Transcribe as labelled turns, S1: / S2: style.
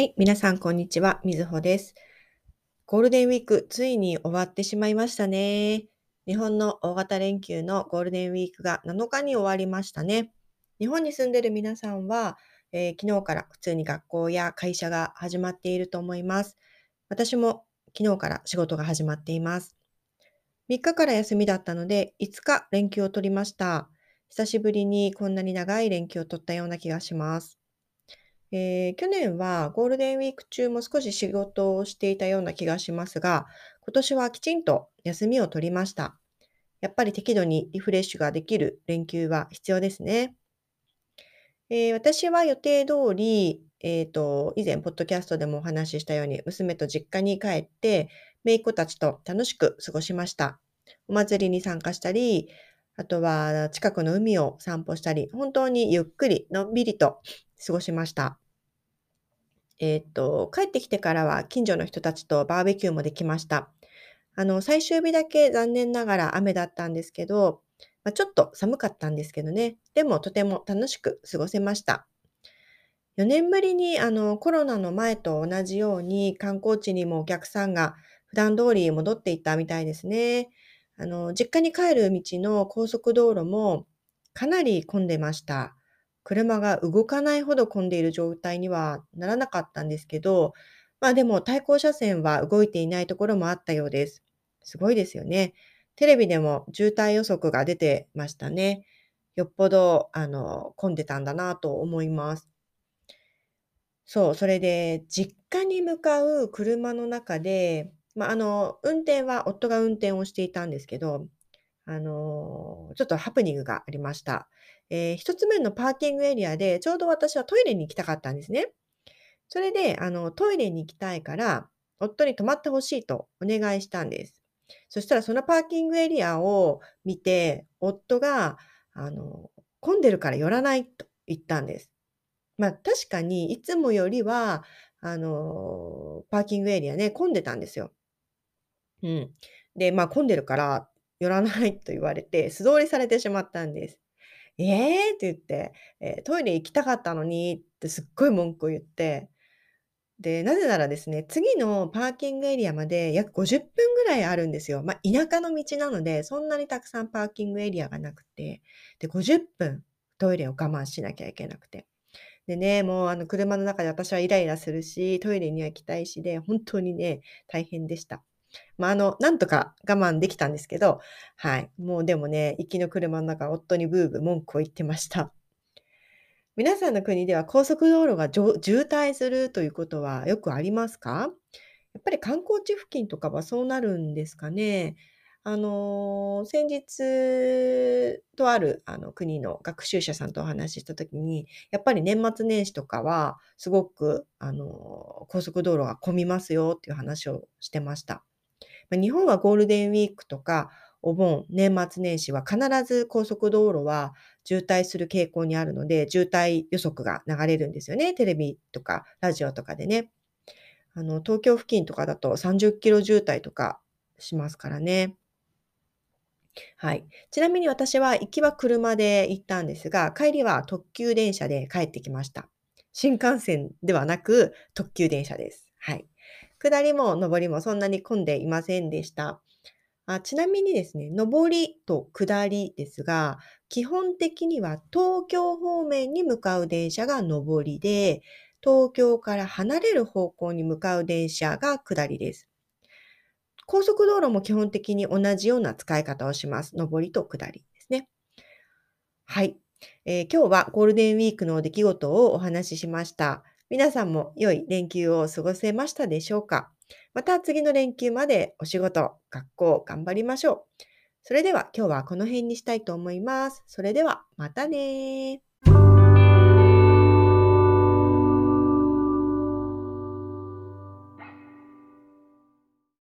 S1: はい、皆さんこんにちは、みずほです。ゴールデンウィーク、ついに終わってしまいましたね。日本の大型連休のゴールデンウィークが7日に終わりましたね。日本に住んでる皆さんは、えー、昨日から普通に学校や会社が始まっていると思います。私も昨日から仕事が始まっています。3日から休みだったので、5日連休を取りました。久しぶりにこんなに長い連休を取ったような気がします。えー、去年はゴールデンウィーク中も少し仕事をしていたような気がしますが、今年はきちんと休みを取りました。やっぱり適度にリフレッシュができる連休は必要ですね。えー、私は予定通り、えっ、ー、と、以前、ポッドキャストでもお話ししたように、娘と実家に帰って、姪っ子たちと楽しく過ごしました。お祭りに参加したり、あとは近くの海を散歩したり、本当にゆっくり、のんびりと過ごしました。えっと、帰ってきてからは近所の人たちとバーベキューもできました。あの、最終日だけ残念ながら雨だったんですけど、まあ、ちょっと寒かったんですけどね。でもとても楽しく過ごせました。4年ぶりにあのコロナの前と同じように観光地にもお客さんが普段通り戻っていったみたいですね。あの、実家に帰る道の高速道路もかなり混んでました。車が動かないほど混んでいる状態にはならなかったんですけど、まあでも対向車線は動いていないところもあったようです。すごいですよね。テレビでも渋滞予測が出てましたね。よっぽど、あの、混んでたんだなと思います。そう、それで、実家に向かう車の中で、まあ、あの、運転は夫が運転をしていたんですけど、あの、ちょっとハプニングがありました。えー、一つ目のパーキングエリアで、ちょうど私はトイレに行きたかったんですね。それで、あの、トイレに行きたいから、夫に泊まってほしいとお願いしたんです。そしたら、そのパーキングエリアを見て、夫が、あの、混んでるから寄らないと言ったんです。まあ、確かに、いつもよりは、あの、パーキングエリアね、混んでたんですよ。うん。で、まあ、混んでるから寄らないと言われて、素通りされてしまったんです。ええ！って言って、えートイレ行きたかったのにってすっごい文句を言って、で、なぜならですね、次のパーキングエリアまで約50分ぐらいあるんですよ。ま、田舎の道なので、そんなにたくさんパーキングエリアがなくて、で、50分トイレを我慢しなきゃいけなくて。でね、もうあの車の中で私はイライラするし、トイレには行きたいしで、本当にね、大変でした。まあ、あの、なんとか我慢できたんですけど、はい。もうでもね、行きの車の中、夫にブーブー文句を言ってました。皆さんの国では高速道路が渋滞するということはよくありますか？やっぱり観光地付近とかはそうなるんですかね？あの、先日とあるあの国の学習者さんとお話しした時に、やっぱり年末年始とかはすごくあの高速道路が混みますよっていう話をしてました。日本はゴールデンウィークとかお盆、年末年始は必ず高速道路は渋滞する傾向にあるので、渋滞予測が流れるんですよね。テレビとかラジオとかでね。あの、東京付近とかだと30キロ渋滞とかしますからね。はい。ちなみに私は行きは車で行ったんですが、帰りは特急電車で帰ってきました。新幹線ではなく特急電車です。はい。下りも上りもそんなに混んでいませんでした。あちなみにですね、上りと下りですが、基本的には東京方面に向かう電車が上りで、東京から離れる方向に向かう電車が下りです。高速道路も基本的に同じような使い方をします。上りと下りですね。はい、えー、今日はゴールデンウィークの出来事をお話ししました。皆さんも良い連休を過ごせましたでしょうか？また次の連休までお仕事、学校頑張りましょう。それでは今日はこの辺にしたいと思います。それではまたね